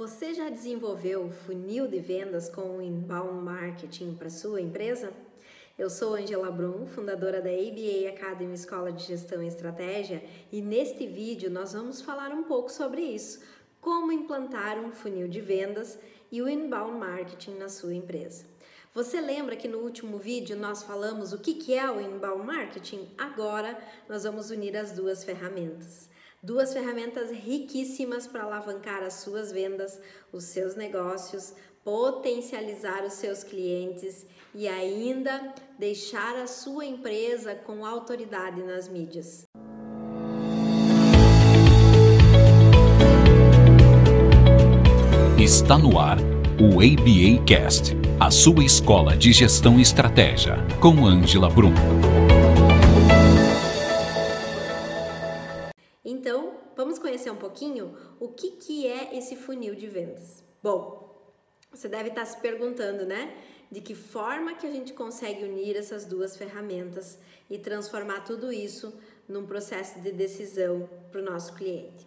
Você já desenvolveu o funil de vendas com o inbound marketing para sua empresa? Eu sou Angela Brum, fundadora da ABA Academy Escola de Gestão e Estratégia, e neste vídeo nós vamos falar um pouco sobre isso, como implantar um funil de vendas e o inbound marketing na sua empresa. Você lembra que no último vídeo nós falamos o que é o inbound marketing? Agora nós vamos unir as duas ferramentas. Duas ferramentas riquíssimas para alavancar as suas vendas, os seus negócios, potencializar os seus clientes e ainda deixar a sua empresa com autoridade nas mídias. Está no ar o ABA Cast, a sua escola de gestão e estratégia, com Angela Brum. conhecer um pouquinho o que, que é esse funil de vendas. Bom, você deve estar se perguntando, né? De que forma que a gente consegue unir essas duas ferramentas e transformar tudo isso num processo de decisão para o nosso cliente.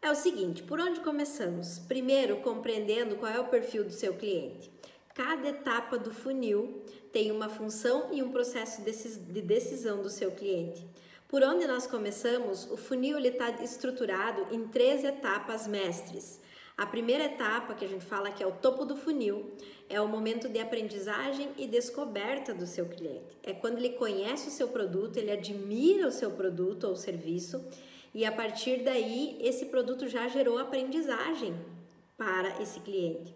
É o seguinte, por onde começamos? Primeiro, compreendendo qual é o perfil do seu cliente. Cada etapa do funil tem uma função e um processo de decisão do seu cliente. Por onde nós começamos, o funil está estruturado em três etapas mestres. A primeira etapa, que a gente fala que é o topo do funil, é o momento de aprendizagem e descoberta do seu cliente. É quando ele conhece o seu produto, ele admira o seu produto ou serviço e a partir daí esse produto já gerou aprendizagem para esse cliente.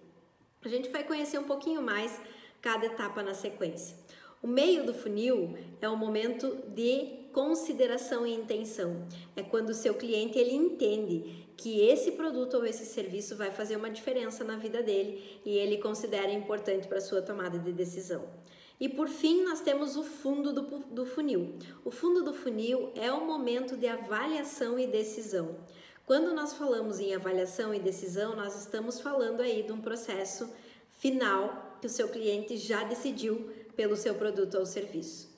A gente vai conhecer um pouquinho mais cada etapa na sequência. O meio do funil é o momento de consideração e intenção. É quando o seu cliente ele entende que esse produto ou esse serviço vai fazer uma diferença na vida dele e ele considera importante para sua tomada de decisão. E por fim, nós temos o fundo do, do funil. O fundo do funil é o momento de avaliação e decisão. Quando nós falamos em avaliação e decisão, nós estamos falando aí de um processo final que o seu cliente já decidiu pelo seu produto ou serviço.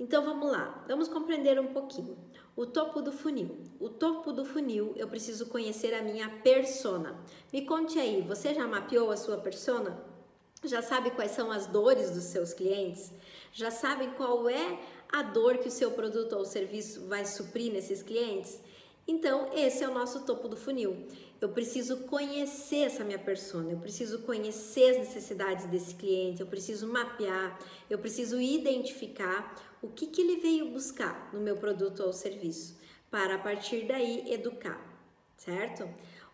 Então vamos lá, vamos compreender um pouquinho. O topo do funil. O topo do funil, eu preciso conhecer a minha persona. Me conte aí, você já mapeou a sua persona? Já sabe quais são as dores dos seus clientes? Já sabe qual é a dor que o seu produto ou serviço vai suprir nesses clientes? Então, esse é o nosso topo do funil. Eu preciso conhecer essa minha persona, eu preciso conhecer as necessidades desse cliente, eu preciso mapear, eu preciso identificar o que, que ele veio buscar no meu produto ou serviço, para a partir daí educar, certo?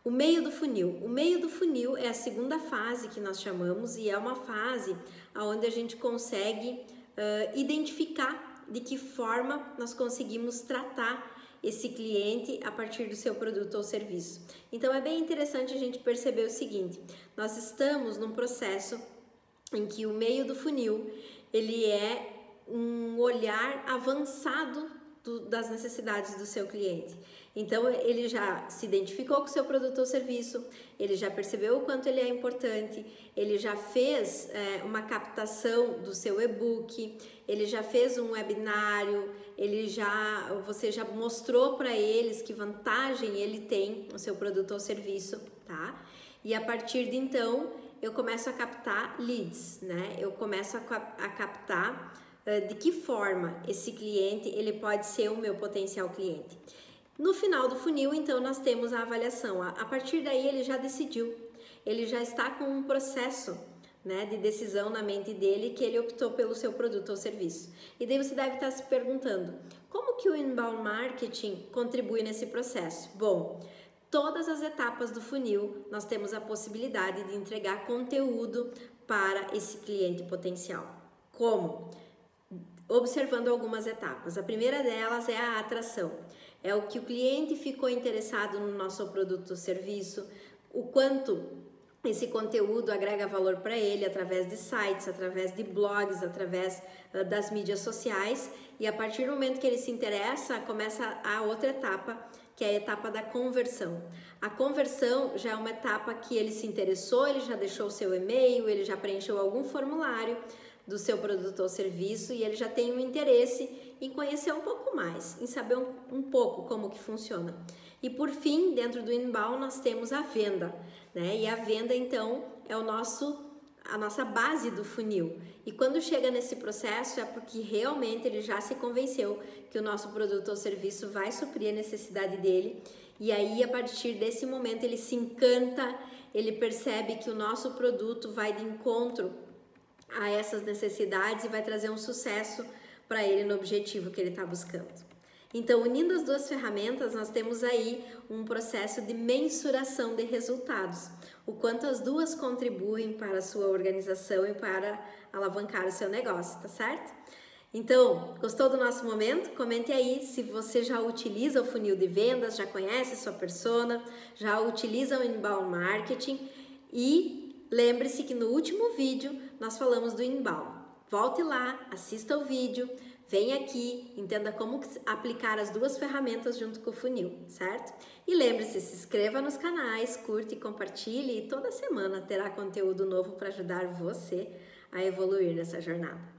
O meio do funil. O meio do funil é a segunda fase que nós chamamos e é uma fase onde a gente consegue uh, identificar de que forma nós conseguimos tratar esse cliente a partir do seu produto ou serviço. Então é bem interessante a gente perceber o seguinte: nós estamos num processo em que o meio do funil ele é um olhar avançado do, das necessidades do seu cliente. Então ele já se identificou com o seu produto ou serviço, ele já percebeu o quanto ele é importante, ele já fez é, uma captação do seu e-book, ele já fez um webinário, ele já você já mostrou para eles que vantagem ele tem no seu produto ou serviço, tá? E a partir de então eu começo a captar leads, né? Eu começo a, a captar de que forma esse cliente ele pode ser o meu potencial cliente. No final do funil, então, nós temos a avaliação. A partir daí, ele já decidiu, ele já está com um processo né, de decisão na mente dele que ele optou pelo seu produto ou serviço. E daí você deve estar se perguntando, como que o inbound marketing contribui nesse processo? Bom, todas as etapas do funil nós temos a possibilidade de entregar conteúdo para esse cliente potencial. Como? Observando algumas etapas. A primeira delas é a atração. É o que o cliente ficou interessado no nosso produto ou serviço, o quanto esse conteúdo agrega valor para ele através de sites, através de blogs, através uh, das mídias sociais. E a partir do momento que ele se interessa, começa a outra etapa, que é a etapa da conversão. A conversão já é uma etapa que ele se interessou, ele já deixou o seu e-mail, ele já preencheu algum formulário do seu produto ou serviço e ele já tem um interesse em conhecer um pouco mais, em saber um, um pouco como que funciona. E por fim, dentro do inbound, nós temos a venda, né? E a venda, então, é o nosso a nossa base do funil. E quando chega nesse processo é porque realmente ele já se convenceu que o nosso produto ou serviço vai suprir a necessidade dele. E aí, a partir desse momento, ele se encanta, ele percebe que o nosso produto vai de encontro a essas necessidades e vai trazer um sucesso para ele no objetivo que ele está buscando. Então, unindo as duas ferramentas, nós temos aí um processo de mensuração de resultados, o quanto as duas contribuem para a sua organização e para alavancar o seu negócio, tá certo? Então, gostou do nosso momento? Comente aí se você já utiliza o funil de vendas, já conhece sua persona, já utiliza o inbound marketing e lembre-se que no último vídeo nós falamos do inbound. Volte lá, assista o vídeo, Vem aqui, entenda como aplicar as duas ferramentas junto com o funil, certo? E lembre-se, se inscreva nos canais, curte e compartilhe e toda semana terá conteúdo novo para ajudar você a evoluir nessa jornada.